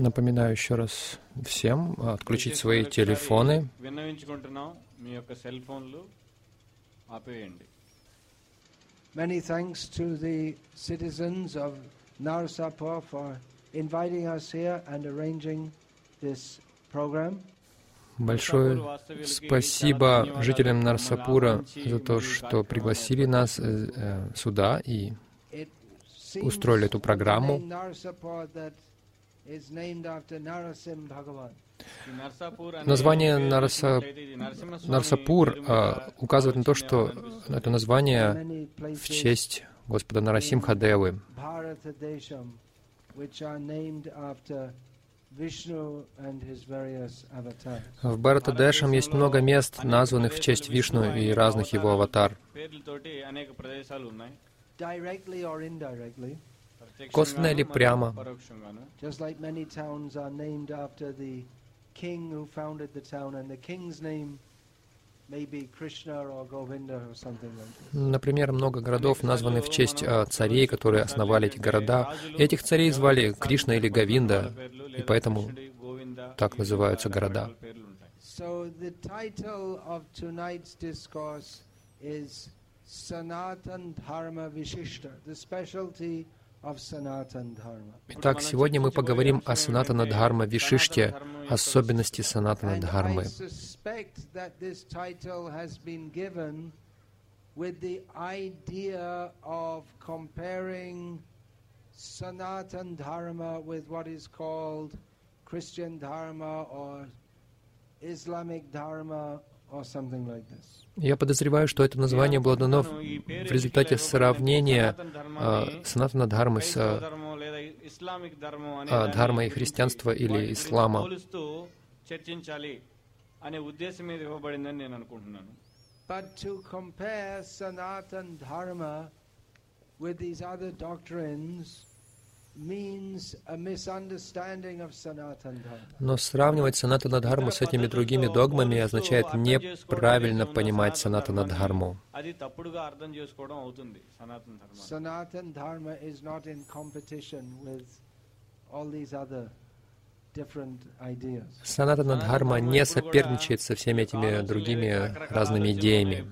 Напоминаю еще раз всем а, отключить свои телефоны. Many thanks to the citizens of Narsapur for inviting us here and arranging this program. Большое спасибо жителям Нарсапура за то, что пригласили нас э, э, сюда и устроили эту программу. Название Нарса... Нарсапур а, указывает на то, что это название в честь Господа Нарасимха Девы. В Бхаратадешам есть много мест, названных в честь Вишну и разных его аватар косвенно или прямо. Например, много городов названы в честь а, царей, которые основали эти города. И этих царей звали Кришна или Говинда, и поэтому так называются города. Is Sanatan Dharma Vishishta, the specialty Итак, сегодня мы поговорим о Санатана Дхарма Вишиште, особенности Санатана Дхармы. suspect that this title has been given with the idea of comparing Sanatan Dharma with what is called Christian Dharma or Islamic Dharma or something like this. Я подозреваю, что это название было дано в в результате сравнения а, Санатана Дхармы с а, ధర్మం లేదా ఇస్లామిక్ ధర్మం అనే ఆ, దాన్ని ధర్మ и христианство или వాటి గురించి ислама. పోలుస్తూ చర్చించాలి అనే ఉద్దేశం మీద ఇవ్వబడిందని నేను అనుకుంటున్నాను But to compare Sanatan Dharma with these other doctrines но сравнивать санатана дхарму с этими другими догмами означает неправильно понимать санатана дхарму. Санатана дхарма не соперничает со всеми этими другими разными идеями.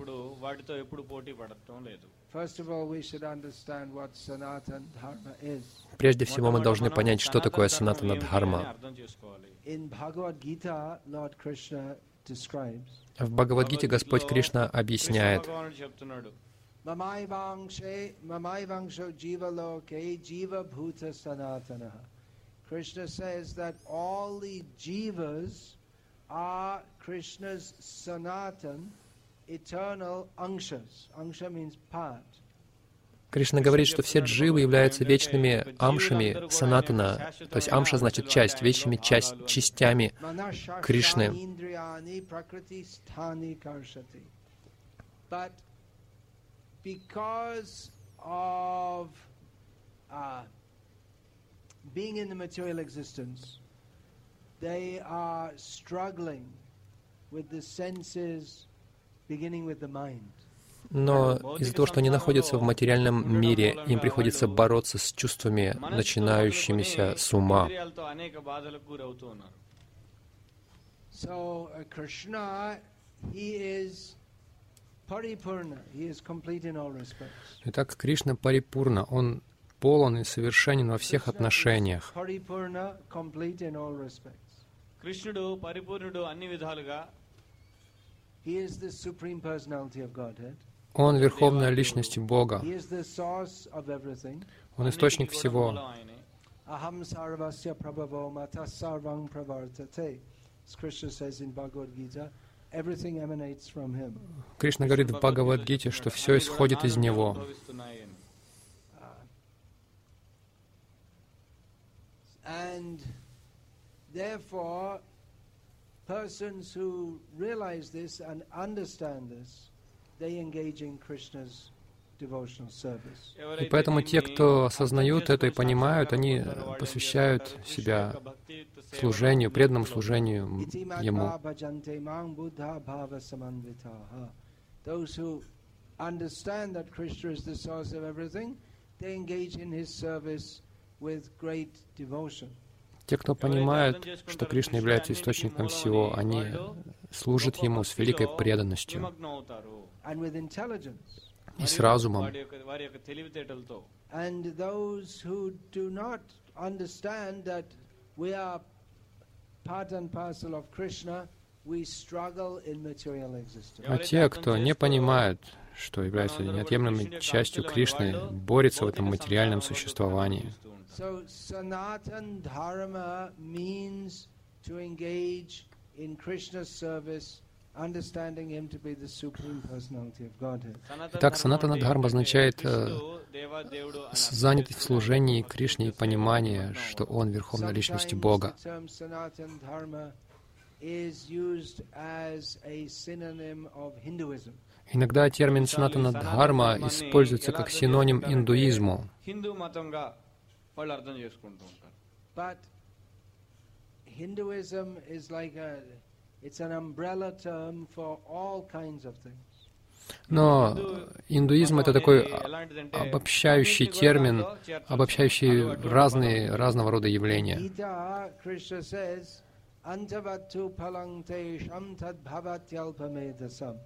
First of all, we should understand what Sanatan Dharma is. Прежде всего, мы должны понять, что такое санатана дхарма. В Бхагавадгите Господь Кришна объясняет, Кришна says that all the jivas are Krishna's sanatan, eternal angshas. Angsha means part. Кришна говорит, что все дживы являются вечными амшами санатана, то есть амша значит часть, вечными часть, частями uh, struggling with the senses, beginning with the mind Но из-за того, что они находятся в материальном мире, им приходится бороться с чувствами, начинающимися с ума. ఇంద్రియాలతో అనేక బాధలకు గురవుతూ ఉన్నారు So uh, Krishna, he is paripurna, he is complete in all respects. Итак, Кришна Парипурна, Он полон и совершенен во всех Krishna is отношениях. Paripurna, complete in all respects. కృష్ణుడు పరిపూర్ణుడు అన్ని విధాలుగా He is the supreme personality of Godhead. Он — верховная личность Бога. Он — источник всего. Aham sarvasya prabhavo mata sarvam pravartate. As Krishna says in Bhagavad Gita, everything emanates from him. Кришна говорит в Бхагавадгите, что все исходит из него. And therefore, persons who realize this and understand this, и поэтому те, кто осознают это и понимают, они посвящают себя служению, преданному служению Ему. Itimatma bhajante mang buddha bhava samanvitaha. Those who understand that Krishna is the source of everything, they engage in his service with great devotion. Те, кто понимают, что Кришна является источником всего, они служат Ему с великой преданностью и с разумом. And those who do not understand that we are part and parcel of Krishna, we struggle in material existence. А те, кто не понимают, что является неотъемлемой частью Кришны, борется в этом материальном существовании. So, Sanatan Dharma means to engage in Krishna's service Итак, санатана дхарма означает э, занят в служении Кришне и понимание, что Он — Верховная Личность Бога. Иногда термин санатана дхарма используется как синоним индуизму. Hinduism is like a it's an umbrella term for all kinds of things. Но индуизм — это такой обобщающий термин, обобщающий разные, разного рода явления. Gita, Krishna says, Antavattu palang te sham tad bhavatyalpamedasam.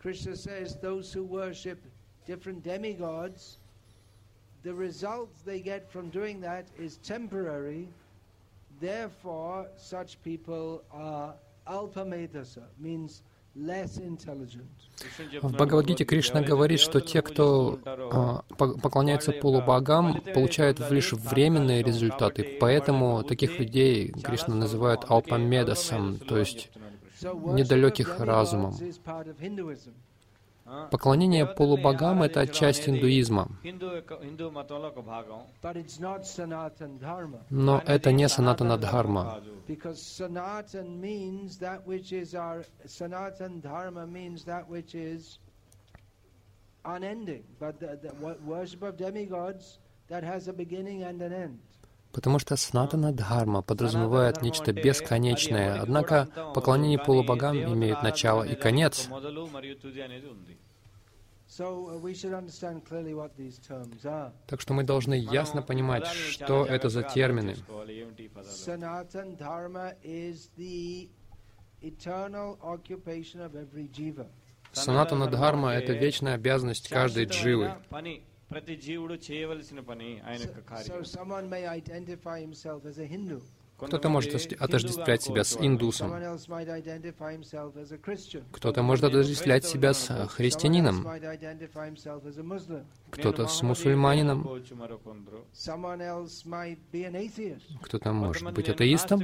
Krishna says those who worship different demigods, the result they get from doing that is temporary. Therefore, such people are В Бхагавадгите Кришна говорит, что те, кто а, по- поклоняются полубогам, получают лишь временные результаты. Поэтому таких людей Кришна называет алпамедасом, то есть Недалеких разумом. Поклонение полубогам — это часть индуизма. Но это не санатана дхарма. Unending, but the, the worship of demigods that has a beginning and an end. Потому что санатана дхарма подразумевает нечто бесконечное, однако поклонение полубогам имеет начало и конец. Так что мы должны ясно понимать, что это за термины. Санатана Дхарма — это вечная обязанность каждой дживы. శాశ్వతమైన పని ప్రతి జీవుడు చేయవలసిన పని ఆయన So, యొక్క so కార్యం someone may identify himself as a Hindu. Кто-то может ос- отождествлять себя с индусом, Someone else might identify himself as a Christian. кто-то может отождествлять себя с э, Someone else христианином, might identify himself as a Muslim. кто-то с мусульманином, అనుకోవచ్చు మరొకొందరు Someone else might be an atheist. кто-то может కొంతమంది быть నేను атеистом,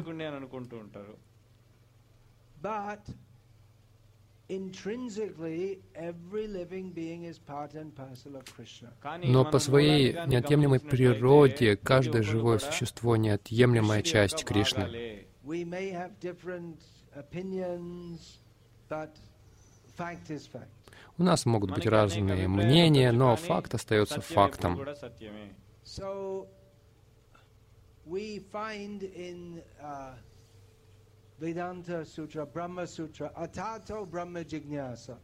Но по своей неотъемлемой природе каждое живое существо — неотъемлемая часть Кришны. У нас могут быть разные мнения, но факт остается фактом. We find in, uh, Vedanta Sutra, Brahma Sutra, Atato Brahma Jignyasa.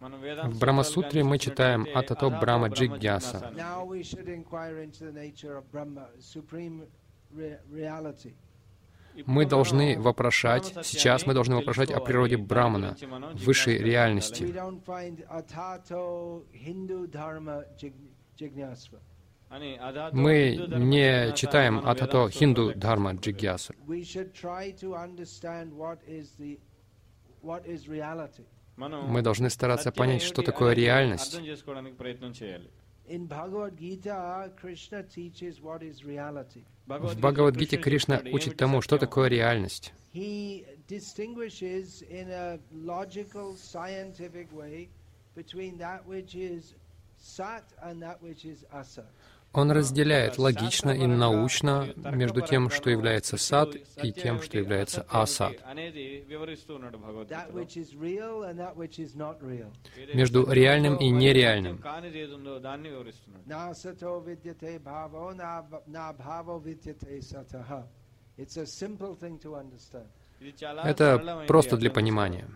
В Брамасутре мы читаем Атато Брахма Джигняса. Мы должны вопрошать, сейчас мы должны вопрошать о природе Брамана, высшей реальности. Мы не читаем Атато Хинду Дхарма Джигьясу. Мы должны стараться понять, что такое реальность. В Бхагавадгите Кришна учит тому, что такое реальность. Он разделяет логично и научно между тем, что является сад, и тем, что является асад. Между реальным и нереальным. Это просто для понимания.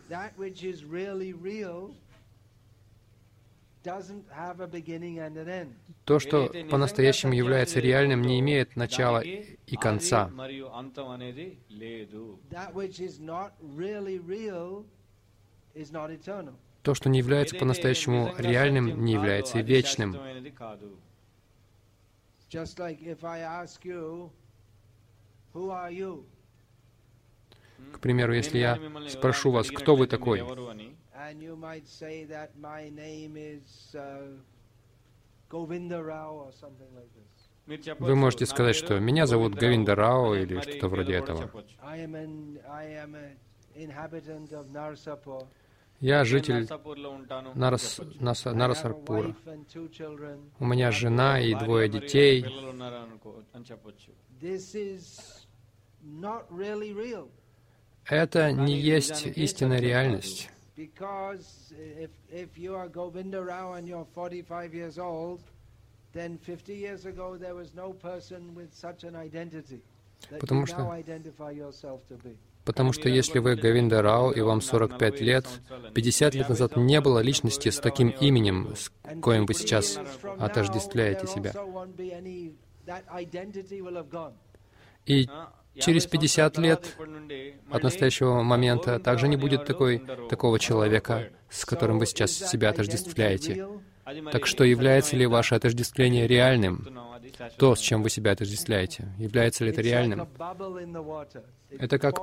То, что по-настоящему является реальным, не имеет начала и конца. То, что не является по-настоящему реальным, не является и вечным. К примеру, если я спрошу вас, кто вы такой, and you might say that my name is uh, Govinda Rao or something like this. Вы можете сказать, что меня зовут Гавинда Рао или что-то вроде этого. Я житель Нарас, Нарасарпура. У меня жена и двое детей. Это не есть истинная реальность because if if you are Govinda Rao and you're 45 years old, then 50 years ago there was no person with such an identity that Потому you что- now identify yourself to be. Потому что если вы Говинда Рао и вам 45 лет, 50 лет назад не было личности с таким именем, с And коим вы 50 сейчас отождествляете there себя. И через 50 лет от настоящего момента также не будет такой, такого человека, с которым вы сейчас себя отождествляете. Так что является ли ваше отождествление реальным? То, с чем вы себя отождествляете, является ли это реальным? Это как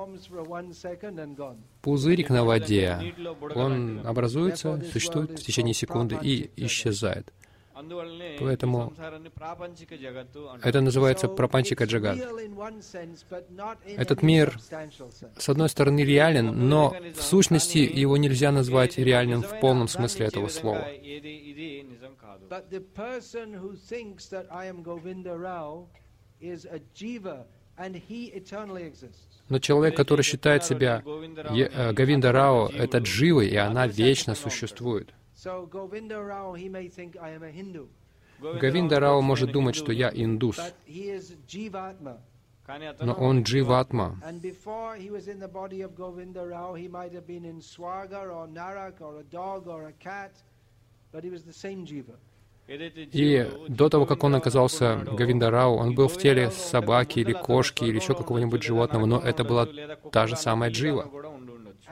пузырик на воде. Он образуется, существует в течение секунды и исчезает. Поэтому это называется прапанчика джагат. Этот мир, с одной стороны, реален, но в сущности его нельзя назвать реальным в полном смысле этого слова. Но человек, который считает себя Говинда э, Рао, это дживы, и она вечно существует. Говинда Рао может думать, что я индус, но он дживатма. И до того, как он оказался Гавиндарау, он был в теле собаки или кошки или еще какого-нибудь животного, но это была та же самая джива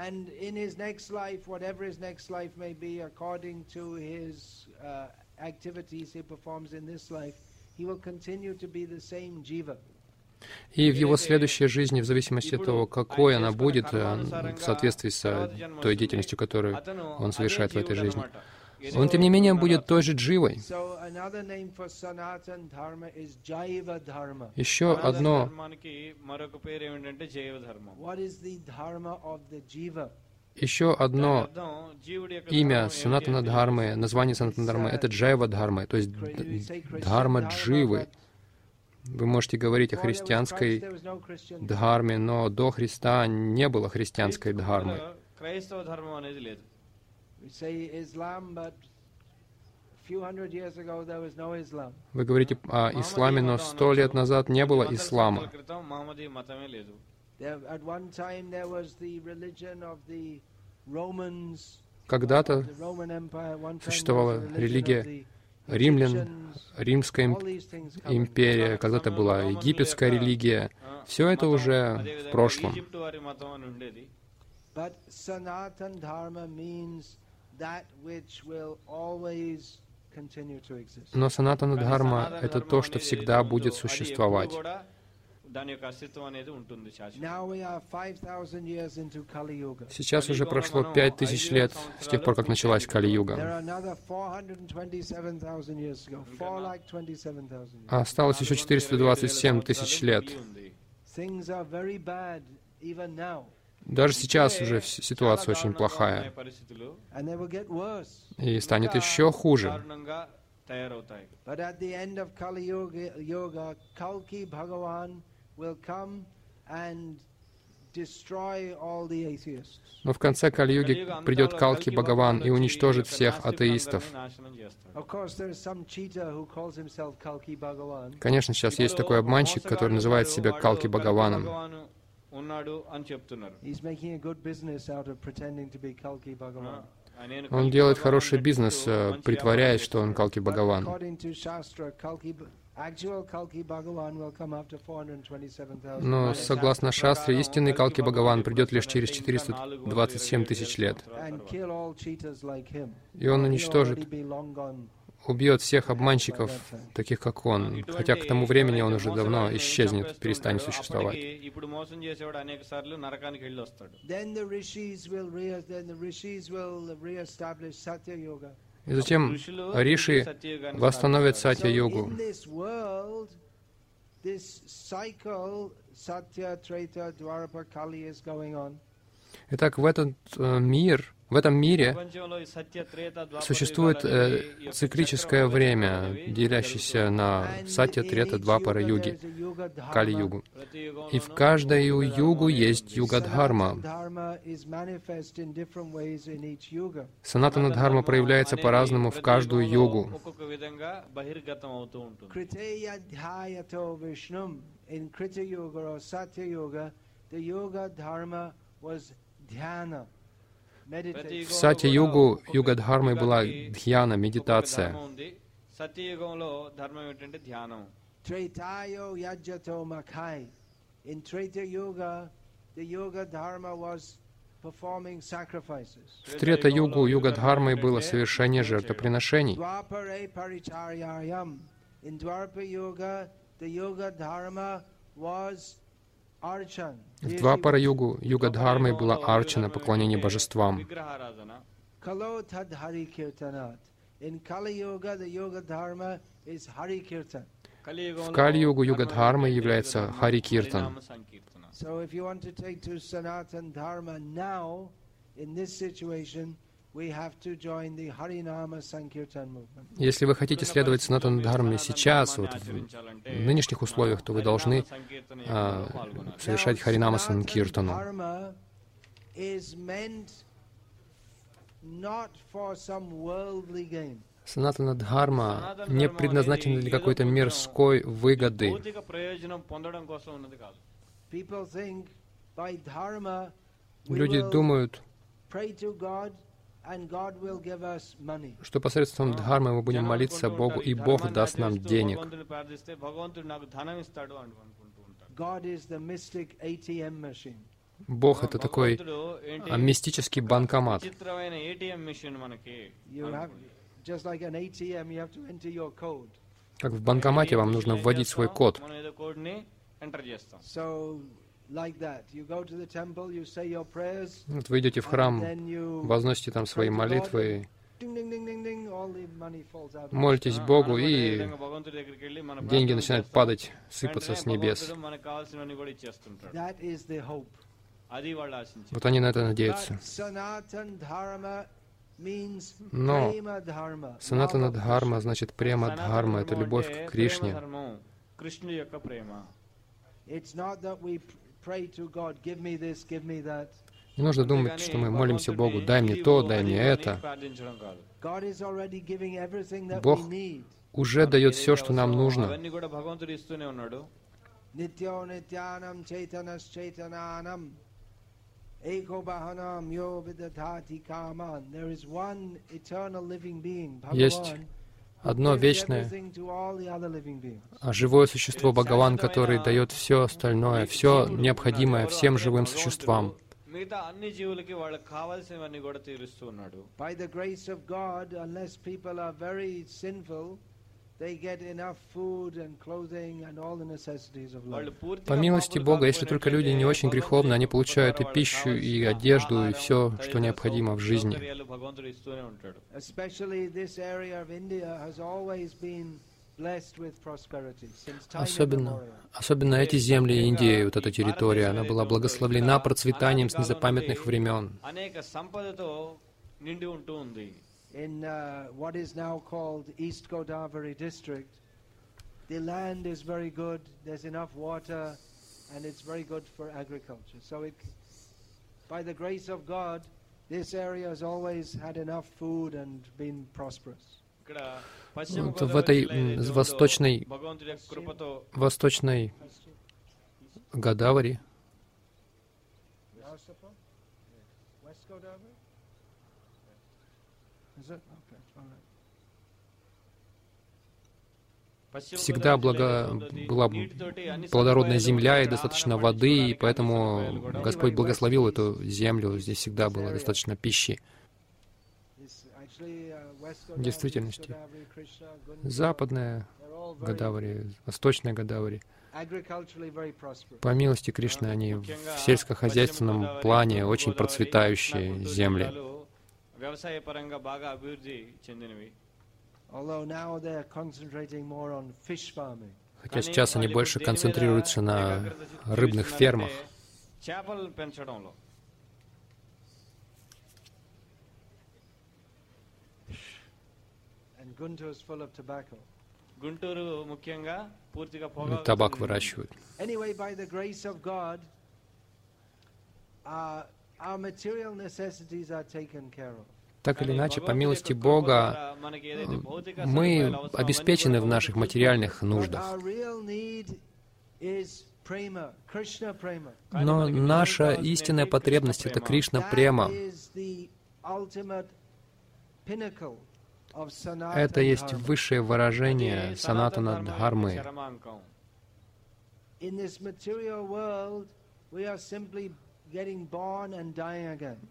and in his next life, whatever his next life may be, according to his uh, activities he performs in this life, he will continue to be the same jiva. И в его следующей жизни, в зависимости от того, какой она будет, в соответствии с той деятельностью, которую он совершает в этой жизни, он, тем не менее, будет той же дживой. Еще одно. еще одно имя Санатана Дхармы, название Санатана Дхармы — это Джайва Дхармы, то есть Дхарма Дживы. Вы можете говорить о христианской Дхарме, но до Христа не было христианской Дхармы. Вы говорите о исламе, но сто лет назад не было ислама. Когда-то существовала религия римлян, Римская империя, когда-то была египетская религия. Все это уже в прошлом. Но саната надхарма — это то, что всегда будет существовать. Сейчас уже прошло пять тысяч лет с тех пор, как началась Кали-юга. А осталось еще 427 тысяч лет. Даже сейчас уже ситуация очень плохая. И станет еще хуже. Но в конце Кали-юги придет Калки Бхагаван и уничтожит всех атеистов. Конечно, сейчас есть такой обманщик, который называет себя Калки Бхагаваном. భగవాను ఉన్నాడు అని చెప్తున్నారు He's making a good business out of pretending to be Kalki Bhagavan. ఆ, నేను Он కలికి делает భగవాను хороший అని бизнес, చెప్తూ э, మంచి притворяясь, వ్యాపారం что он Калки But Бхагаван. according to Shastra, Kalki, Bh- actual Kalki Bhagavan will come after 427,000. Но согласно Шастре, истинный Калки Бхагаван придет лишь через 427 тысяч лет. and kill all cheaters like him. И он He'll уничтожит, убьет всех обманщиков, таких как он, хотя к тому времени он уже давно исчезнет, перестанет существовать. И затем риши восстановят сатья-йогу. This cycle, Satya, Treta, is going on. Итак, в этот э, мир, в этом мире существует э, циклическое время, делящееся на сатья, трета, двапара, юги, кали-югу. И в каждой югу есть юга-дхарма. Санатана дхарма проявляется по-разному в каждую югу. The yoga dharma was в сати-югу, юга-дхармой была дхьяна, медитация. В Трета-югу юга Дхармой было совершение жертвоприношений. В два пара югу, юга дхармы была арчана, поклонение божествам. В Кали-йогу юга Дхармы является Хари Киртан. So if you want to take to Sanatan Dharma now, in this situation, если вы хотите следовать Санатан Дхарме сейчас, вот в нынешних условиях, то вы должны а, совершать Харинама Санкиртану. Санатана Дхарма не предназначена для какой-то мирской выгоды. Люди думают, что посредством дхармы мы будем молиться Богу, и Бог даст нам денег. Бог — это такой а, мистический банкомат. Как в банкомате вам нужно вводить свой код. Вот вы идете в храм, возносите там свои молитвы, молитесь Богу, и деньги начинают падать, сыпаться с небес. Вот они на это надеются. Но санатана дхарма значит према дхарма, это любовь к Кришне. Не нужно думать, что мы молимся Богу, дай мне то, дай мне это. Бог уже дает все, что нам нужно. Есть одно gives вечное, everything to all the other living beings. а живое существо Бхагаван, который дает все остальное, все необходимое всем живым существам. మిగతా అన్ని జీవులకి వాళ్ళకి కావాల్సినవన్నీ కూడా తీరుస్తూ ఉన్నాడు By the grace of God, unless people are very sinful, по милости Бога, если только люди не очень греховны, они получают и пищу, и одежду, и все, что необходимо в жизни. Особенно, особенно эти земли Индии, вот эта территория, она была благословлена процветанием с незапамятных времен. in uh, what is now called East Godavari district. The land is very good, there's enough water, and it's very good for agriculture. So, it, by the grace of God, this area has always had enough food and been prosperous. Вот в этой восточной, восточной всегда благо... была плодородная земля и достаточно воды, и поэтому Господь благословил эту землю, здесь всегда было достаточно пищи. В действительности, западная Гадаври, восточная Гадаври, по милости Кришны, они в сельскохозяйственном плане очень процветающие земли. Хотя сейчас они больше концентрируются на рыбных фермах. И табак выращивают. Our. Так или иначе, по милости Бога, мы обеспечены в наших материальных нуждах. Но наша истинная потребность — это Кришна Према. Это есть высшее выражение санатана дхармы.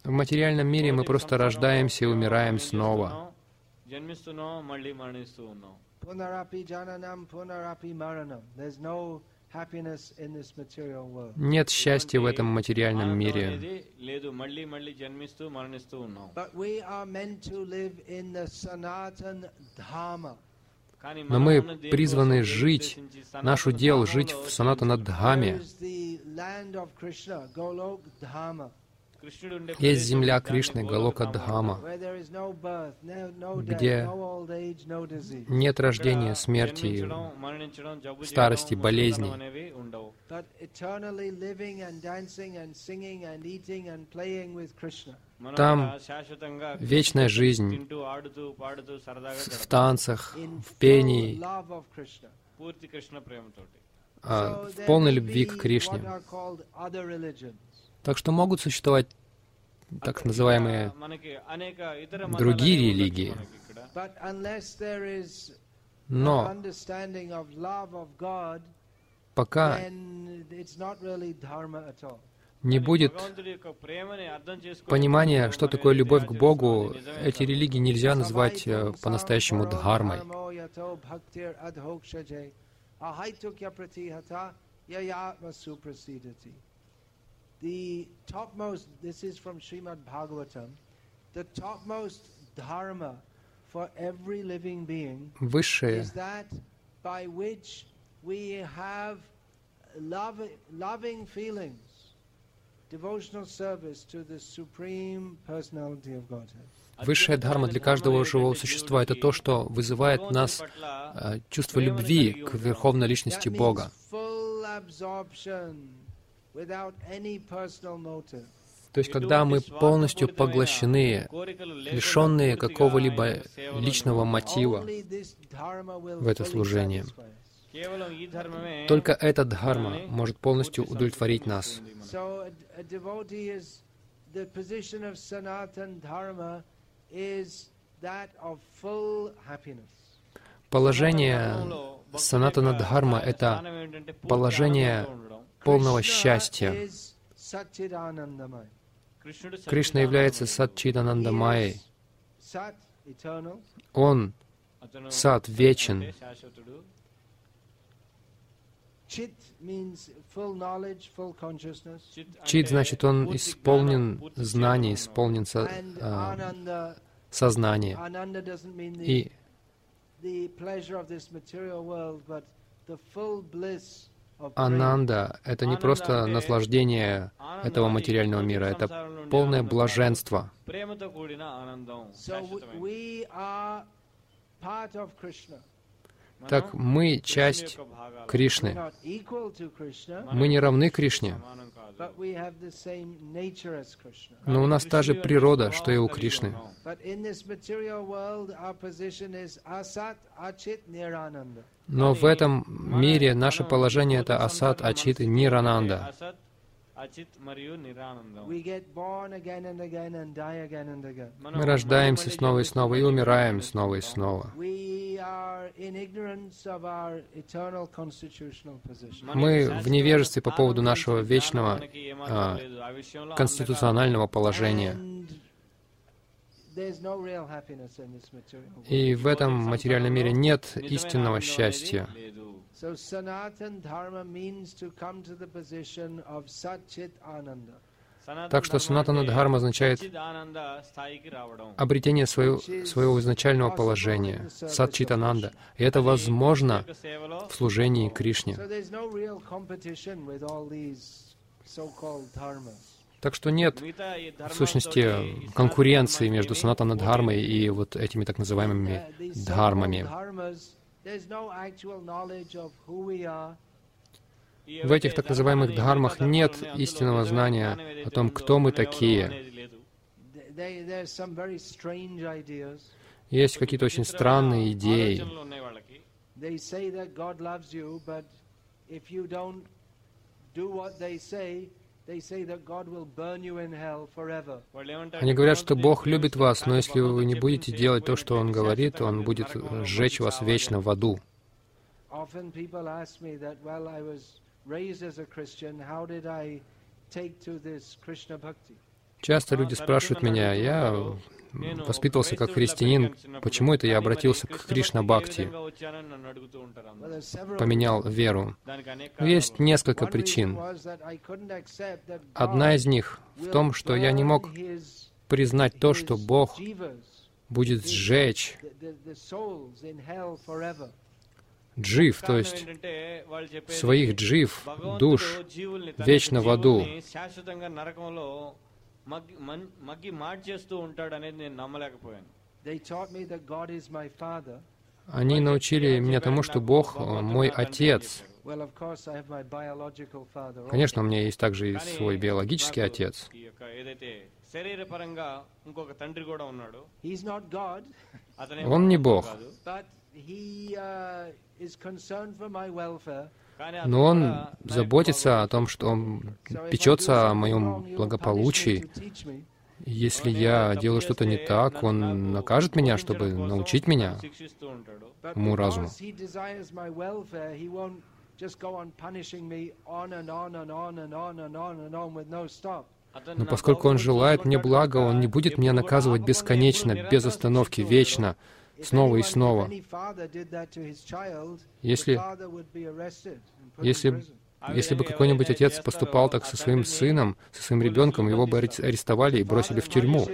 В материальном мире мы просто рождаемся и умираем снова. Нет счастья в этом материальном мире. Но мы призваны жить, нашу удел жить в Санатана Дхаме. Есть земля Кришны, Галока Дхама, где нет рождения, смерти, старости, болезней. Там вечная жизнь. в танцах, в пении, а, в полной любви к Кришне. Так что могут существовать так называемые другие религии. Но пока не будет понимания, что такое любовь к Богу, эти религии нельзя назвать э, по-настоящему дхармой. dharmo yato bhaktir adhokshaje ahaitukya pratihata yayatma suprasidati. The topmost, this is from Srimad Bhagavatam, the topmost dharma for every living being Высшее is that by which we have love, loving feelings, devotional service to the Supreme Personality of Godhead. Высшая дхарма для каждого живого существа — это то, что вызывает нас э, чувство любви к Верховной Личности Бога. То есть, когда мы полностью поглощены, лишенные какого-либо личного мотива в это служение. Только эта дхарма может полностью удовлетворить нас. Положение санатана дхарма — это положение полного счастья. Кришна является Сатчиданандамайей. Он Сат вечен. Chit means full knowledge, full consciousness, Чит значит он исполнен знаний, исполнен со, э, а, сознания. И Ананда — это не просто наслаждение этого материального мира, это полное блаженство. So так мы часть Кришны. Мы не равны Кришне, но у нас та же природа, что и у Кришны. Но в этом мире наше положение — это асад, ачит и нирананда. Мы рождаемся снова и снова и умираем снова и снова. Мы в невежестве по поводу нашего вечного э, конституционального положения. И в этом материальном мире нет истинного счастья. So Sanatan Dharma means to come to the position of Satchit Ananda. Так что санатана дхарма означает обретение своего, своего изначального положения, садчитананда. И это возможно в служении Кришне. Так что нет, в сущности, конкуренции между санатана дхармой и вот этими так называемыми uh, дхармами. В этих так называемых дхармах нет истинного знания о том, кто мы такие. Есть какие-то очень странные идеи. They они говорят, что Бог любит вас, но если вы не будете делать то, что Он говорит, Он будет э, сжечь вас вечно в аду. Часто люди спрашивают меня, я воспитывался как христианин, почему это я обратился к Кришна Бхакти, поменял веру? Ну, есть несколько причин. Одна из них в том, что я не мог признать то, что Бог будет сжечь джив, то есть своих джив, душ, вечно в аду. జీవుల్ని శాశ్వతంగా నరకంలో మగ్గి మన్- మగ్గి మార్చేస్తూ ఉంటాడు అనేది నేను నమ్మలేకపోయాను They taught me that God is my father. Они научили меня тому, что Бог э, мой Отец. Well, of course, I have my biological father. also. Конечно, у меня есть также и కానీ свой биологический నాకు отец. ఈ యొక్క ఏదైతే శరీరపరంగా ఇంకొక తండ్రి కూడా ఉన్నాడు He's not God, అతనే Он не భగవంతుడు Бог. но он заботится о том, что он печется о моем благополучии. Если я делаю что-то не так, он накажет меня, чтобы научить меня уму разуму. Но поскольку он желает мне блага, он не будет меня наказывать бесконечно, без остановки, вечно снова и снова. Если, если, если бы какой-нибудь отец поступал так со своим сыном, со своим ребенком, его бы арестовали и бросили в тюрьму.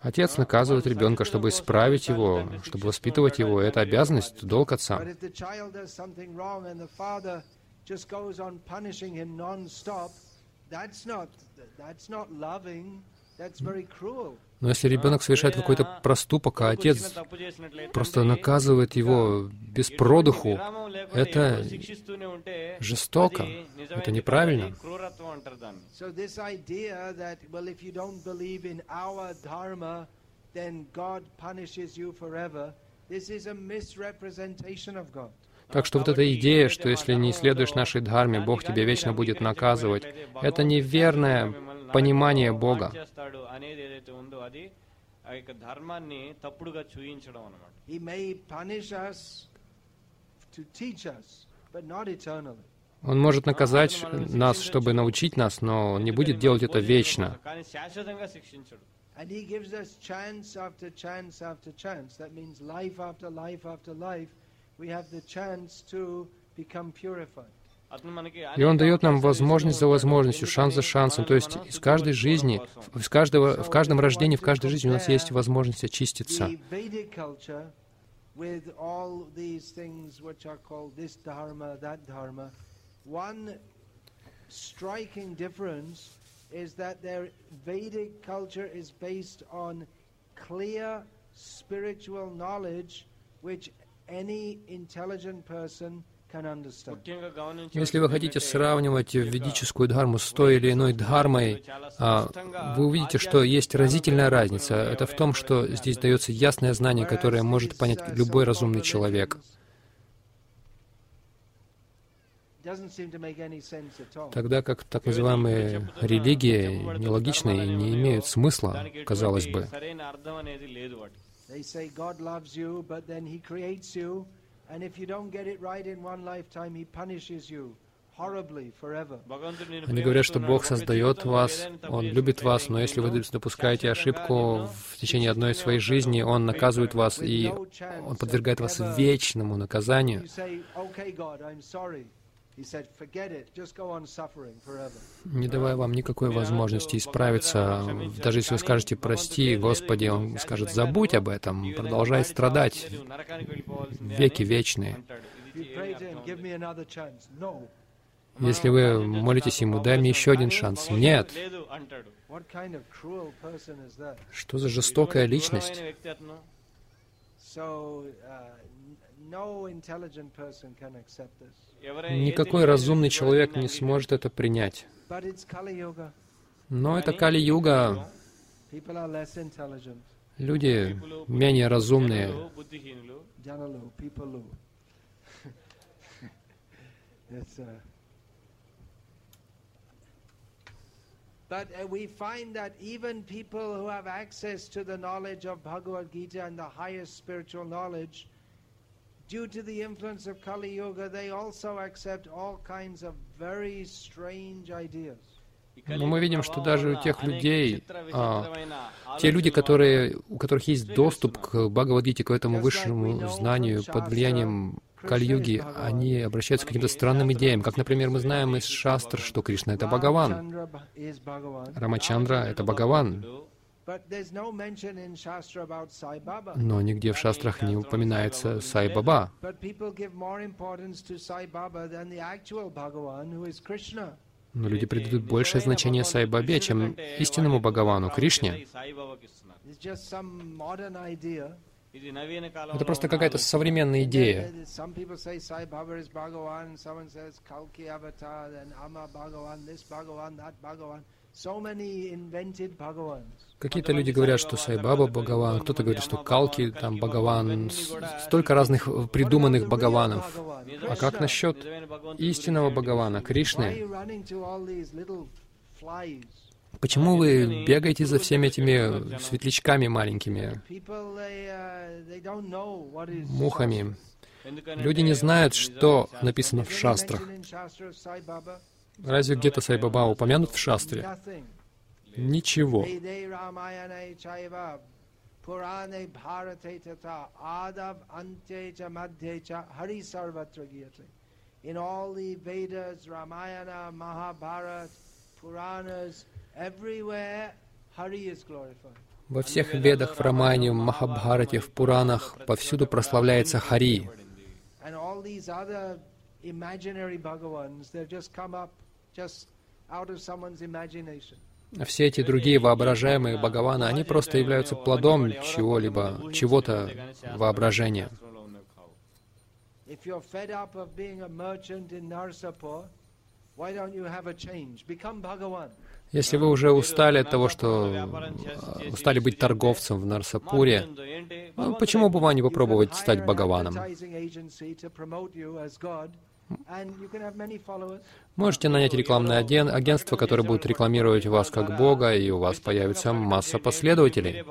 Отец наказывает ребенка, чтобы исправить его, чтобы воспитывать его. Это обязанность, долг отца. Но если ребенок совершает какой-то проступок, а отец просто наказывает его без продуху, это жестоко, это неправильно. Так что вот эта идея, что если не следуешь нашей дхарме, Бог тебе вечно будет наказывать, это неверное понимание Бога. Он может наказать нас, чтобы научить нас, но он не будет делать это вечно. And и Он дает нам возможность за возможностью, шанс за шансом. То есть из каждой жизни, из каждого, в каждом рождении, в каждой жизни у нас есть возможность очиститься. spiritual knowledge which если вы хотите сравнивать ведическую дхарму с той или иной дхармой, а, вы увидите, что есть разительная разница. Это в том, что здесь дается ясное знание, которое может понять любой разумный человек. Тогда как так называемые религии нелогичны и не имеют смысла, казалось бы. They say God loves you, but then He creates you, and if you don't get it right in one lifetime, He punishes you. Они говорят, что Бог создает вас, Он любит вас, но если вы допускаете ошибку в течение одной своей жизни, Он наказывает вас, и Он подвергает вас вечному наказанию не давая вам никакой возможности исправиться. Даже если вы скажете «Прости, Господи», Он скажет «Забудь об этом, продолжай страдать, веки вечные». Если вы молитесь Ему, «Дай мне еще один шанс». Нет. Что за жестокая личность? Никакой разумный человек не сможет это принять. Но это Кали-юга. Люди менее разумные. But we find that even people who have access to the knowledge of Bhagavad Gita and the highest spiritual knowledge, due to the influence of Kali Yuga, they also accept all kinds of very strange ideas. Но мы видим, что даже у тех людей, а, Те люди, которые, у которых есть доступ к Бхагавадгите, к этому высшему знанию под влиянием Кали-юги, они обращаются к каким-то странным идеям. Как, например, мы знаем из Шастр, что Кришна — это Бхагаван. Рамачандра — это Бхагаван. Но нигде в шастрах не упоминается Сай Баба. Но люди придают большее значение Сай Бабе, чем истинному Бхагавану, Кришне. Это просто какая-то современная идея. Какие-то люди говорят, что Сай Баба Бхагаван, кто-то говорит, что Калки там Бхагаван, столько разных придуманных Бхагаванов. А как насчет истинного Бхагавана, Кришны? Почему вы бегаете за всеми этими светлячками маленькими, мухами? Люди не знают, что написано в шастрах. Разве где-то Сай Баба упомянут в шастре? Ничего. In all the Vedas, Ramayana, Mahabharata, Puranas, everywhere Hari is glorified. Во всех ведах, в Рамайне, в Махабхарате, в Пуранах повсюду прославляется Хари. And all these other imaginary Bhagavans, they've just come up все эти другие воображаемые Бхагаваны, они просто являются плодом чего-либо, чего-то воображения. Если вы уже устали от того, что э, устали быть торговцем в Нарсапуре, ну, почему бы вам не попробовать стать Бхагаваном? Можете нанять рекламное аген- агентство, которое будет рекламировать вас как Бога, и у вас появится масса последователей.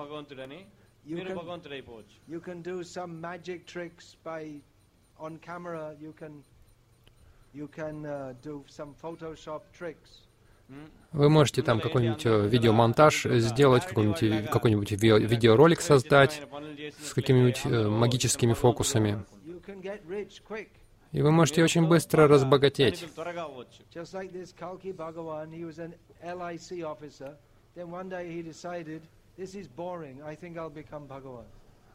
Вы можете там какой-нибудь э, видеомонтаж сделать, какой-нибудь, ви- видеоролик создать с какими-нибудь э, магическими фокусами. И вы можете очень быстро разбогатеть.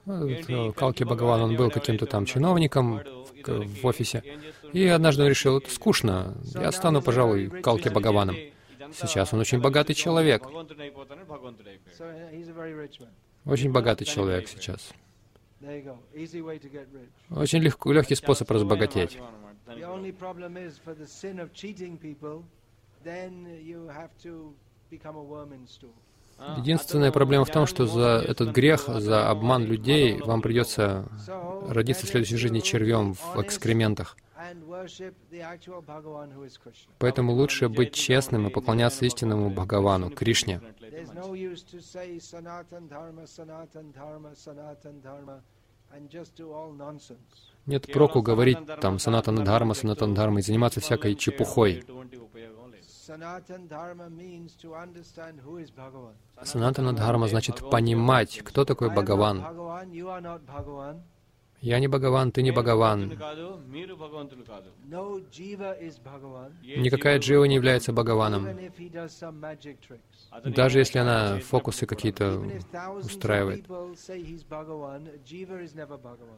Вот, Калки Бхагаван, он был каким-то там чиновником в, в офисе. И однажды он решил, это скучно, я стану, пожалуй, Калки Бхагаваном. Сейчас он очень богатый человек. Очень богатый человек сейчас. Очень легко, легкий способ разбогатеть. Единственная проблема в том, что за этот грех, за обман людей, вам придется родиться в следующей жизни червем в экскрементах. Поэтому лучше быть честным и поклоняться истинному Бхагавану, Кришне. Нет проку говорить там санатана дхарма, санатана дхарма и заниматься всякой чепухой. Санатана дхарма значит понимать, кто такой Бхагаван. Я не Бхагаван, ты не Бхагаван. Никакая джива не является Бхагаваном. Даже если она фокусы какие-то устраивает.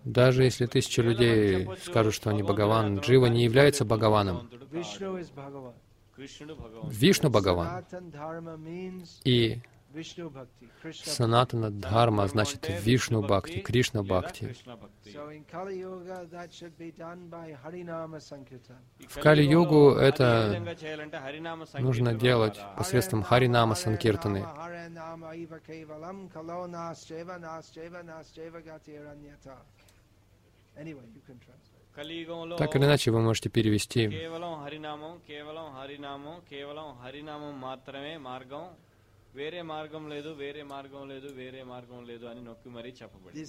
Даже если тысячи людей скажут, что они Бхагаван, Джива не является Бхагаваном. Вишну Бхагаван. И Санатана Дхарма значит Вишну Бхакти, Кришна Бхакти. В Кали-йогу это нужно делать посредством Харинама Санкиртаны. Так или иначе, вы можете перевести వేరే మార్గం లేదు వేరే మార్గం లేదు వేరే మార్గం లేదు అని నొక్కి మరీ చెప్పబడింది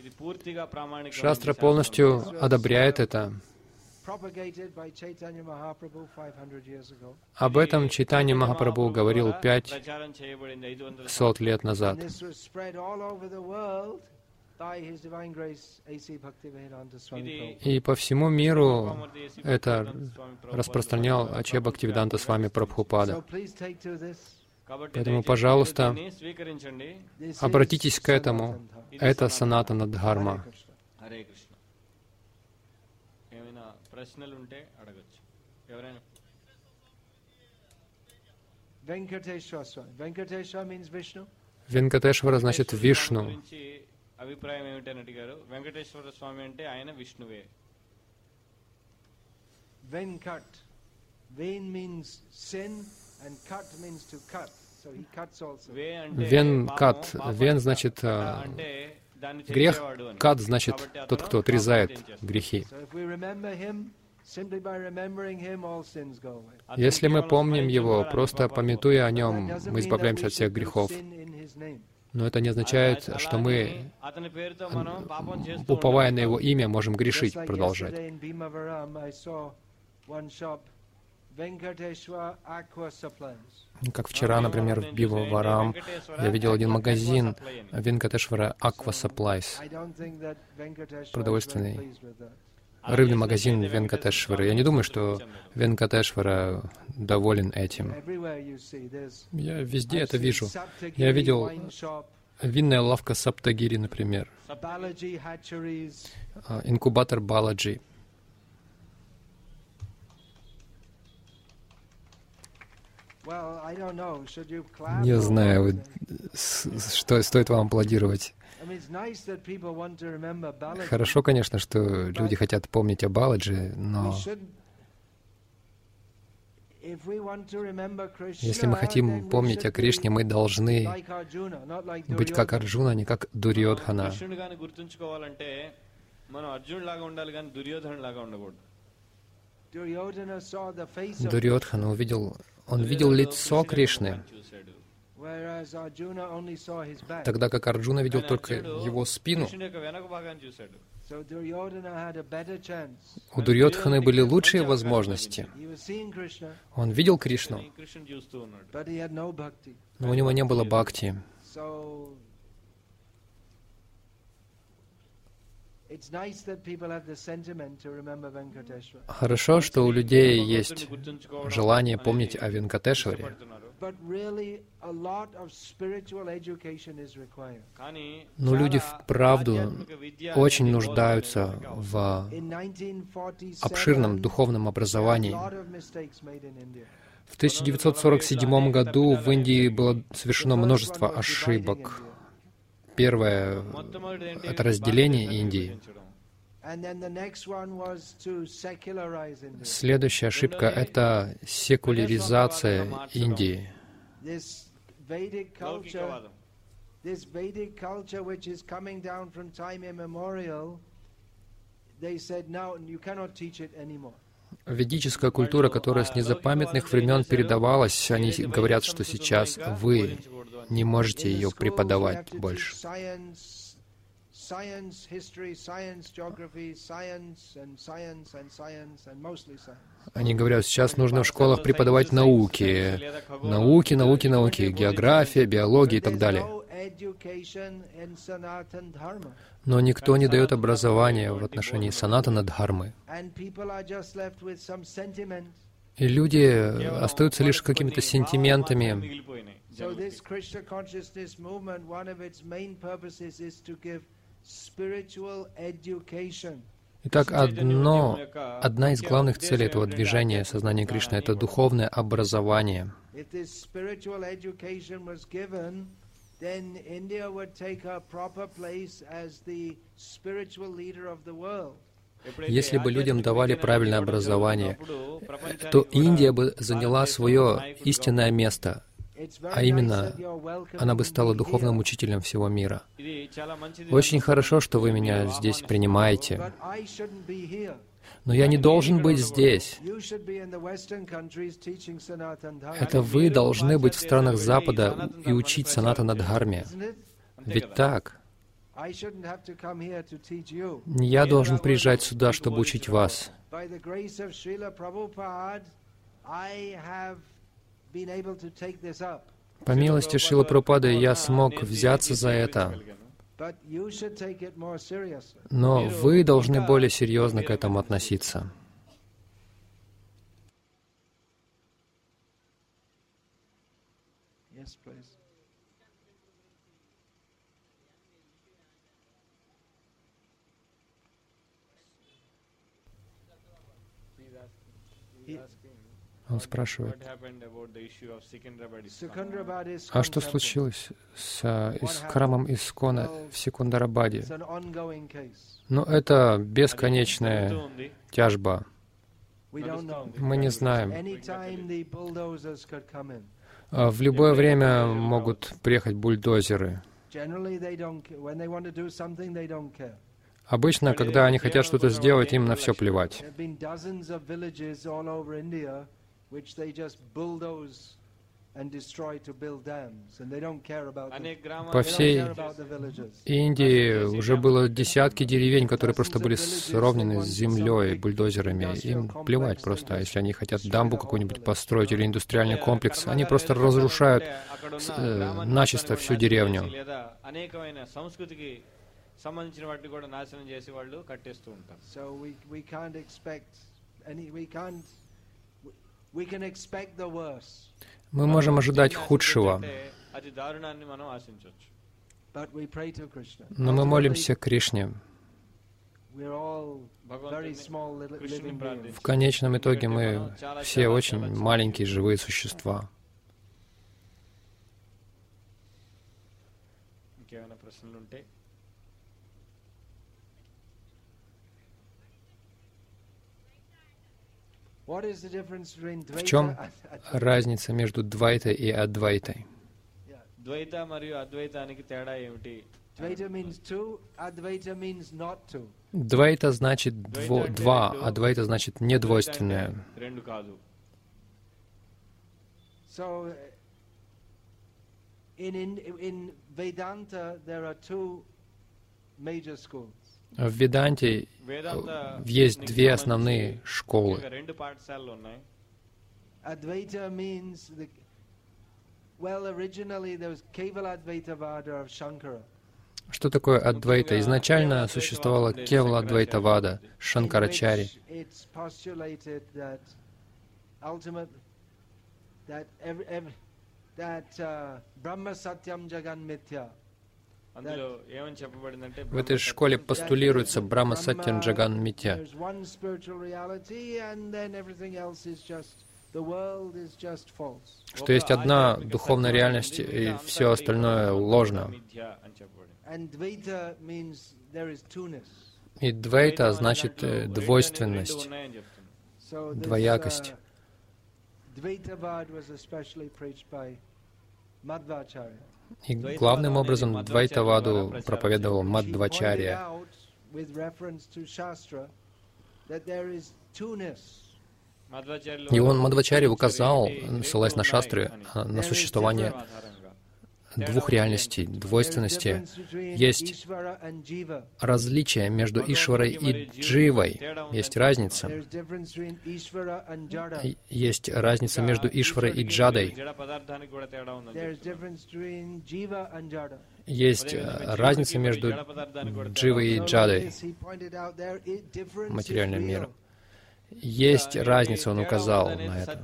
ఇది పూర్తిగా ప్రామాణిక Шастра полностью одобряет это. Об этом Чайтанья Махапрабху говорил пять сот лет назад. И по всему миру это распространял Аче Бхактивиданта с вами Прабхупада. Поэтому, пожалуйста, обратитесь к этому. Это санатана дхарма. Венкатешвара значит Вишну. అభిప్రాయం ఏమిటని అడిగారు వెంకటేశ్వర స్వామి అంటే ఆయన విష్ణువే Venkat vein means sin and cut means to cut so he cuts also вен кат вен значит грех кат значит тот кто отрезает грехи если мы помним Его, просто пометуя о Нем, мы избавляемся от всех грехов. Но это не означает, что мы, уповая на Его имя, можем грешить, продолжать. Как вчера, например, в Биваварам я видел один магазин Венкатешвара Aqua Supplies, продовольственный рыбный магазин Венкатешвара. Я не думаю, что Венкатешвара доволен этим. Я везде это вижу. Я видел винная лавка Саптагири, например, а, инкубатор Баладжи. Не знаю, что стоит вам аплодировать. Хорошо, конечно, что люди хотят помнить о Баладжи, но если мы хотим помнить о Кришне, мы должны быть как Арджуна, а не как Дурьодхана. Дурьодхана увидел, он видел лицо Кришны, тогда как Арджуна видел только его спину. У Дурьодханы были лучшие возможности. Он видел Кришну, но у него не было бхакти. It's nice that people have the sentiment to remember Venkateshwara. Хорошо, что у людей есть желание помнить о Венкатешваре, но ну, люди вправду очень нуждаются в обширном духовном образовании. В 1947 году в Индии было совершено множество ошибок. Первое — это разделение Индии. Следующая ошибка — это секуляризация Индии. This Vedic culture, which is coming down from time immemorial, they said, now you cannot teach it anymore. Ведическая культура, которая с незапамятных времен передавалась, они говорят, что сейчас вы не можете ее преподавать больше science, history, science, geography, science and science and science and mostly science. Они говорят, сейчас нужно в школах преподавать науки, науки, науки, науки, география, биология и так далее. Но никто не дает образования в отношении санатана дхармы. И люди э, остаются лишь какими-то сентиментами. So Итак, одно, одна из главных целей этого движения сознания Кришны — это духовное образование. Если бы людям давали правильное образование, то Индия бы заняла свое истинное место а именно, она бы стала духовным учителем всего мира. Очень хорошо, что вы меня здесь принимаете. Но я не должен быть здесь. Это вы должны быть в странах Запада и учить Санатана Дхарме. Ведь так? Я должен приезжать сюда, чтобы учить вас. По милости Шила Прабхупады я смог взяться за это, но вы должны более серьезно к этому относиться. Yes, please. He- Он спрашивает, What happened about the issue of Secunderabad ISKCON? Он спрашивает, а что случилось с, э, с храмом Искона в Секундарабаде? Но ну, это бесконечная тяжба. Мы не знаем. Э, в любое время могут приехать бульдозеры. Обычно, когда они хотят что-то сделать, им на все плевать There have been dozens of villages all over India which they just bulldoze and destroy to build dams, and they don't care about the, అనేక గ్రామాలు По they don't всей care about the villages. Индии уже было десятки деревень, которые просто были сровнены с землей бульдозерами. Им плевать просто, а если они хотят дамбу какую-нибудь построить или индустриальный комплекс, они просто разрушают అక్కడ с- ఉన్న э, గ్రామాన్ని начисто всю деревню. లేదా అనేకమైన సంస్కృతికి సంబంధించిన వాటిని కూడా నాశనం చేసి వాళ్ళు కట్టేస్తూ ఉంటారు Мы можем ожидать худшего. Но мы молимся Кришне. В конечном итоге мы все очень маленькие живые существа. Okay, В чем Dvaita and Advaita? разница между Двайтой и Адвайтой? Yeah. ద్వైత మరియు అద్వైతానికి తేడా ఏమిటి Dvaita means two, Advaita means not two. Двайта значит дво, два, а Двайта значит недвойственное. రెండు కాదు So, uh, in, in, in Vedanta, there are two major schools. В Веданте есть две основные школы. Что такое Адвайта? Изначально существовала Кевла Адвайтавада, Шанкарачари. That Brahma Satyam Jagan Mithya в этой школе постулируется Брама Сатян Джаган Митя. Что есть одна духовная реальность, и все остальное ложно. И двейта значит э, двойственность, двоякость. И главным образом Двайтаваду проповедовал Мадвачария. И он Мадвачарья указал, ссылаясь на шастры, на существование двух реальностей, двойственности. Есть различие между Ишварой и Дживой. Есть разница. Есть разница между Ишварой и Джадой. Есть э, разница между Дживой и Джадой, материальным миром. Есть разница, он указал на это.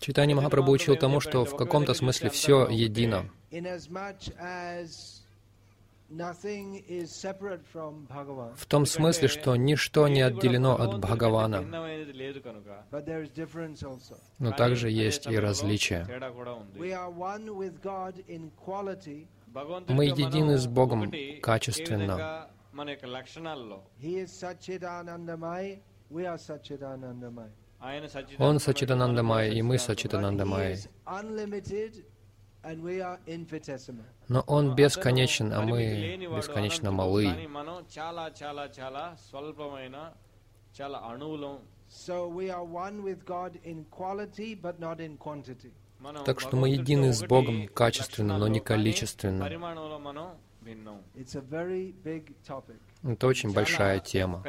Читание Махапрабху учил тому, что в каком-то смысле все едино. В том смысле, что ничто не отделено от Бхагавана. Но также есть и различия. Мы едины с Богом качественно. ఏ విధంగా మన యొక్క లక్షణాల్లో He is Satchidanandamai, we are Satchidanandamai. ఆయన Он సచ్చిదానందమయుడు, Сачитанандамай, и мы But he Сачитанандамай. is unlimited and we are infinitesimal. Но Он бесконечен, а పరిమితి мы లేనివాడు, бесконечно అనంతుడు. малы. కానీ మనం చాలా చాలా చాలా స్వల్పమైన చాలా అణువులం So we are one with God in quality but not in quantity. మనం Так что мы భగవంతుడితో едины с ఒకటి Богом качественно, но не లక్షణాల్లో, కానీ количественно. Это очень большая тема.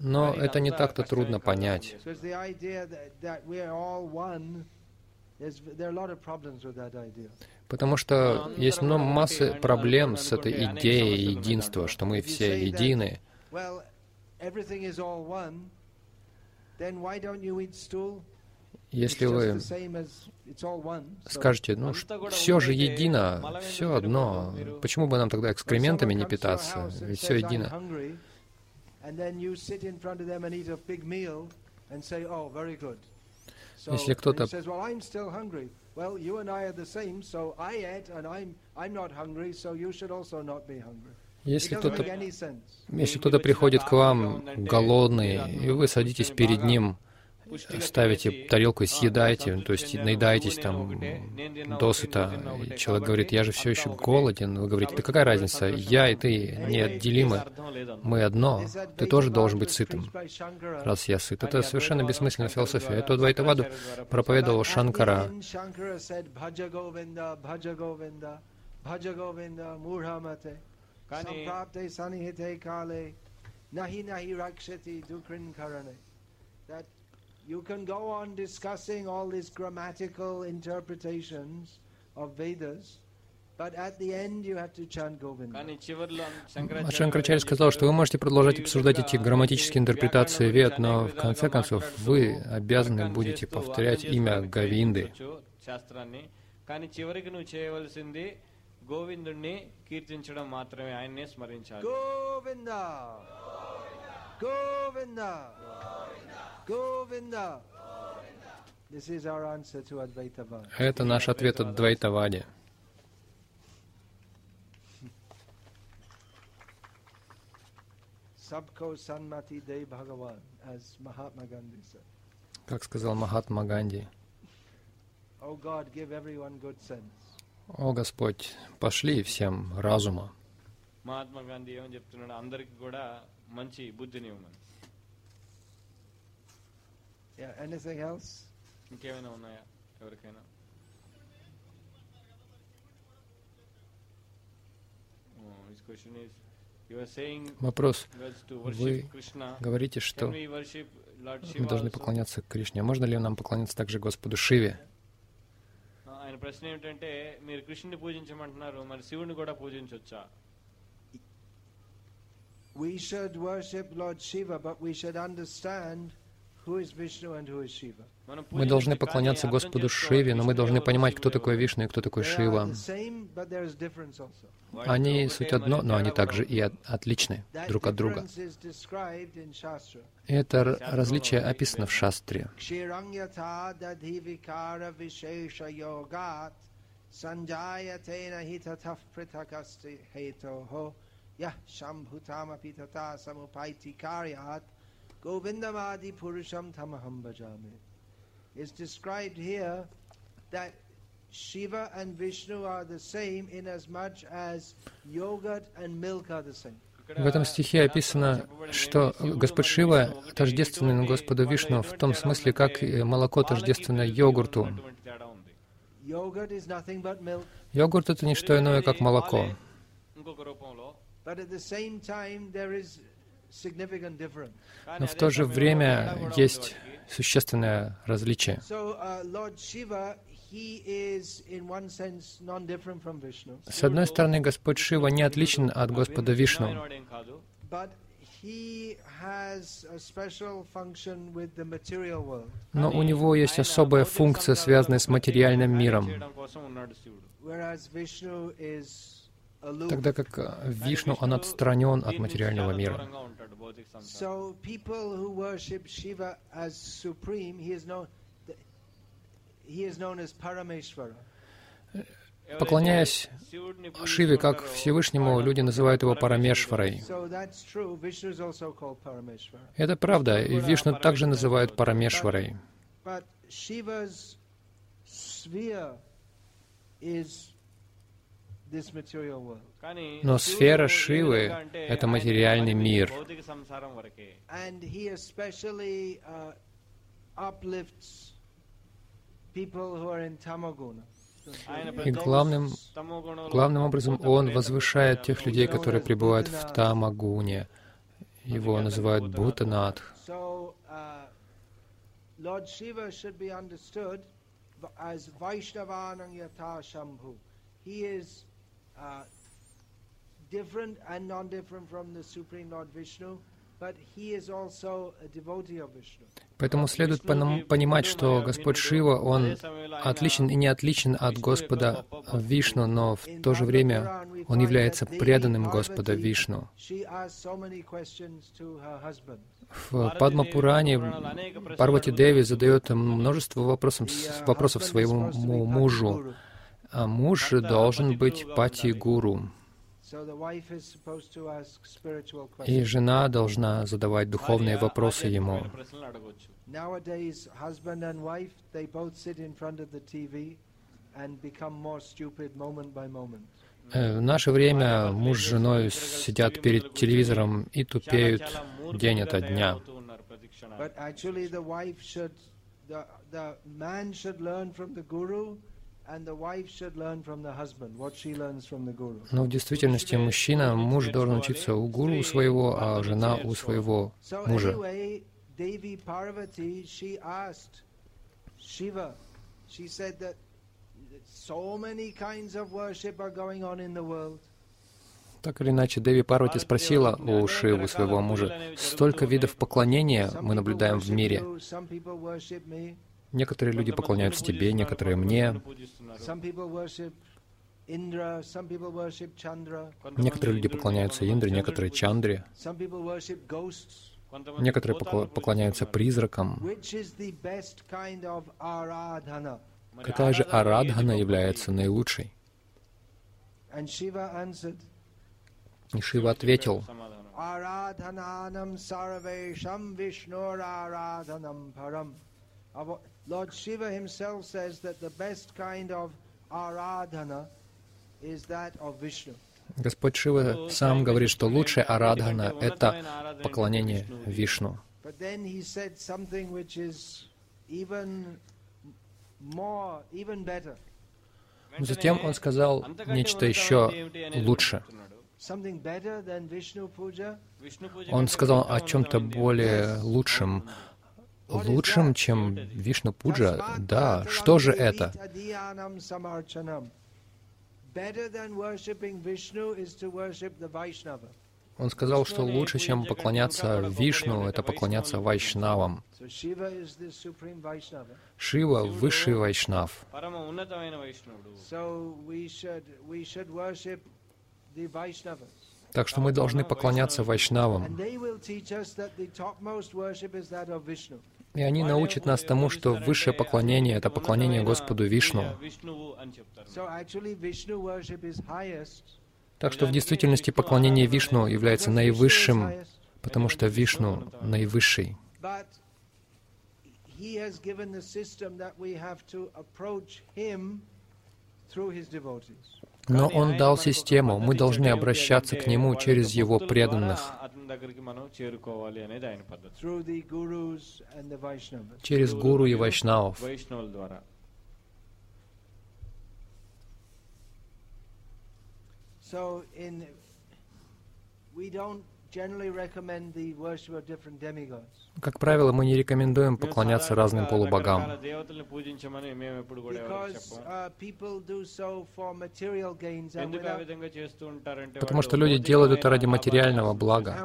Но это не так-то трудно понять. Потому что есть много массы проблем с этой идеей единства, что мы все едины. Если вы скажете, ну все же едино, все одно, почему бы нам тогда экскрементами не питаться? Ведь все says, "I'm едино. hungry," and then you sit in front of them and eat a big meal and say, "Oh, very good." So Если кто-то- Если кто-то. Если кто-то приходит к вам голодный, и вы садитесь перед ним, ставите тарелку и съедаете, то есть наедаетесь там досыта, и человек говорит, я же все еще голоден, вы говорите, да какая разница, я и ты неотделимы, мы одно, ты тоже должен быть сытым, раз я сыт. Это совершенно бессмысленная философия. Эту Адвайтаваду проповедовал Шанкара. That You can go on discussing all these grammatical interpretations of Vedas. А Шанкарачарь сказал, что вы можете продолжать обсуждать эти грамматические интерпретации вед, но в конце концов вы обязаны будете повторять имя Говинды. Говинда! Говинда! Govinda! Govinda! Govinda! This is our answer to Advaita Vada. Это наш ответ от Двайтавади. Sabko Sanmati De Bhagavan, as Mahatma Gandhi said. Как сказал Махатма Ганди. Oh God, give everyone good sense. О Господь, пошли всем разума. మహాత్మా గాంధీ ఏమని చెప్తున్నాడు అందరికి కూడా మంచి బుద్ధిని ఇవ్వమని Yeah, anything else? ఇంకేమైనా ఉన్నాయా ఎవరికైనా his question is You are saying Вопрос. was to worship Вы Krishna. говорите, Can что we worship Lord мы Shiva должны also? поклоняться Кришне. А можно ли нам поклоняться также Господу Шиве? ఆ, ఆయన ప్రశ్న ఏమిటంటే మీరు కృష్ణుని పూజించమంటున్నారు మరి శివుని కూడా పూజించవచ్చా We should worship Lord Shiva, but we should understand мы должны поклоняться Господу Шиве, но мы должны понимать, кто такой Вишну и кто такой Шива. Они суть одно, но они также и отличны друг от друга. Это различие описано в шастре. Санджаятена Govindamadi Purusham Tamaham Bhajami. It's described here that Shiva and Vishnu are the same in as much as yogurt and milk are the same. В этом стихе описано, что Господь Шива тождественен Господу Вишну в том смысле, как молоко тождественно йогурту. Йогурт — это не что иное, как молоко. Но в то же время есть существенное различие. С одной стороны, Господь Шива не отличен от Господа Вишну, но у него есть особая функция, связанная с материальным миром тогда как э, Вишну, он отстранен от материального мира. Поклоняясь Шиве как Всевышнему, люди называют его Парамешварой. Это правда, и Вишну также называют Парамешварой. Но сфера Шивы — это материальный мир. И главным, главным образом он возвышает тех людей, которые пребывают в Тамагуне. Его называют Бутанатх. As Vaishnavanang Yatha Shambhu. He is uh, different and non-different from the Supreme Lord Vishnu, but he is also a devotee of Vishnu. Поэтому следует понимать, что Господь Шива, Он отличен и не отличен от Господа Вишну, но в то же время Он является преданным Господа Вишну. В Падма-Пуране Парвати Деви задает множество вопросов, uh, вопросов своему мужу а муж должен быть пати-гуру. И жена должна задавать духовные вопросы ему. Э, в наше время муж с женой сидят перед телевизором и тупеют день ото дня. But actually the wife should, the, the man should learn from the guru and the wife should learn from the husband what she learns from the guru. Но в действительности мужчина, муж должен учиться у гуру своего, а жена у своего So мужа. anyway, Devi Parvati, she asked Shiva, she said that so many kinds of worship are going on in the world. Так или иначе, Деви Парвати спросила у Шивы, своего мужа, «Столько видов поклонения мы наблюдаем в worship мире. Некоторые люди поклоняются тебе, некоторые мне. Некоторые люди поклоняются Индре, некоторые Чандре. Некоторые поклоняются призракам. Какая же арадхана является наилучшей? И Шива ответил, арадхананам сарвешам вишнурарадханам парам. Lord Shiva himself says that the best kind of aradhana is that of Vishnu. Господь Шива сам говорит, что лучшая арадхана — это поклонение Вишну. Но затем он сказал нечто еще лучше. Он сказал о чем-то более лучшем, лучшим, чем Вишну Пуджа? Да, что же это? Он сказал, что лучше, чем поклоняться Вишну, это поклоняться Вайшнавам. Шива — высший Вайшнав. Так что мы должны поклоняться Вайшнавам. И они научат нас тому, что высшее поклонение — это поклонение Господу Вишну. Так что в действительности поклонение Вишну является наивысшим, потому что Вишну наивысший. Но Он дал систему, мы должны обращаться к Нему через Его преданных, через гуру и вайшнавов. So in, we don't как правило, мы не рекомендуем поклоняться разным полубогам, потому что люди делают это ради материального блага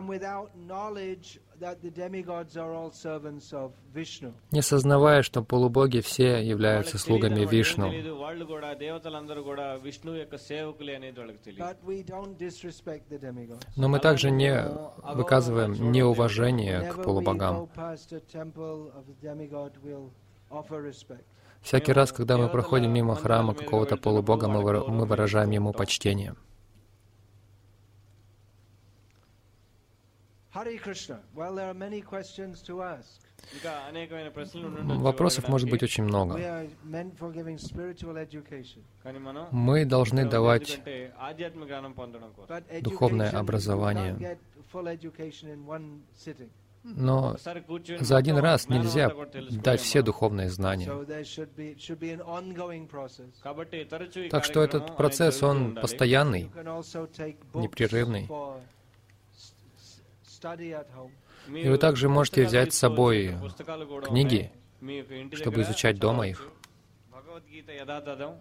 не сознавая, что полубоги все являются слугами Вишну. Но мы также не выказываем неуважение к полубогам. Всякий раз, когда мы проходим мимо храма какого-то полубога, мы выражаем ему почтение. Hare Krishna. Well, there are many questions to ask. Вопросов может быть очень много. Мы должны давать духовное образование, но за один раз нельзя дать все духовные знания. Так что этот процесс, он постоянный, непрерывный. И вы также можете взять с собой పుస్తకాలు కూడా книги, ఉన్నాయి. మీ యొక్క ఇంటి чтобы దగ్గర изучать дома их. చదవచ్చు. భగవద్గీత యథాతథం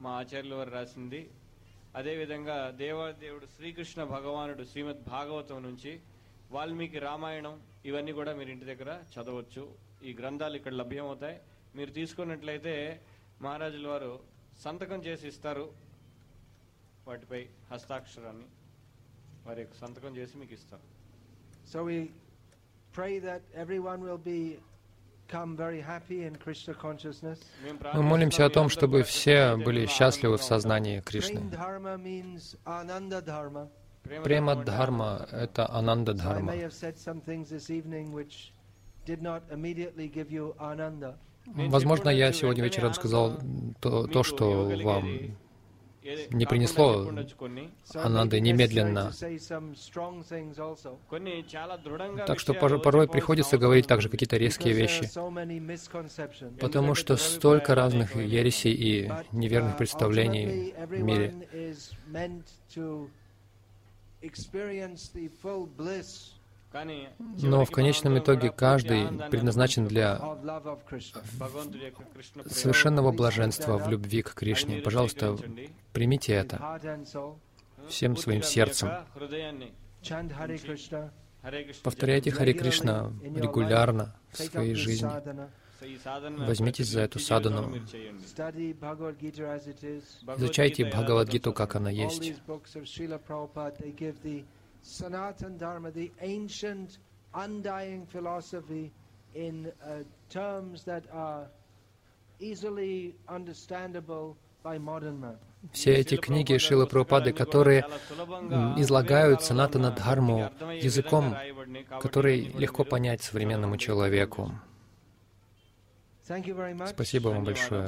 మా ఆచార్యుల వారు రాసింది అదేవిధంగా దేవాదేవుడు శ్రీకృష్ణ భగవానుడు శ్రీమద్ భాగవతం నుంచి వాల్మీకి రామాయణం ఇవన్నీ కూడా మీరు ఇంటి దగ్గర చదవచ్చు ఈ గ్రంథాలు ఇక్కడ లభ్యమవుతాయి మీరు తీసుకున్నట్లయితే మహారాజుల వారు సంతకం చేసి ఇస్తారు వాటిపై హస్తాక్షరాన్ని వారి యొక్క సంతకం చేసి మీకు ఇస్తారు So we pray that everyone will be. Мы молимся о том, чтобы все были счастливы в сознании Кришны. Према Дхарма — это Ананда Дхарма. Возможно, я сегодня вечером сказал то, то что вам не принесло Ананды немедленно. Так что порой приходится говорить также какие-то резкие вещи, потому что столько разных ересей и неверных представлений в мире. Но в конечном итоге каждый предназначен для совершенного блаженства в любви к Кришне. Пожалуйста, примите это всем своим сердцем. Повторяйте Хари Кришна регулярно в своей жизни. Возьмитесь за эту садану. Изучайте Бхагавадгиту, как она есть. Sanatan Dharma, the ancient, undying philosophy in uh, terms that are easily understandable by modern man. Все эти книги Шилы Прабхупады, которые излагают Санатана Дхарму языком, который легко понять современному человеку. Спасибо вам большое.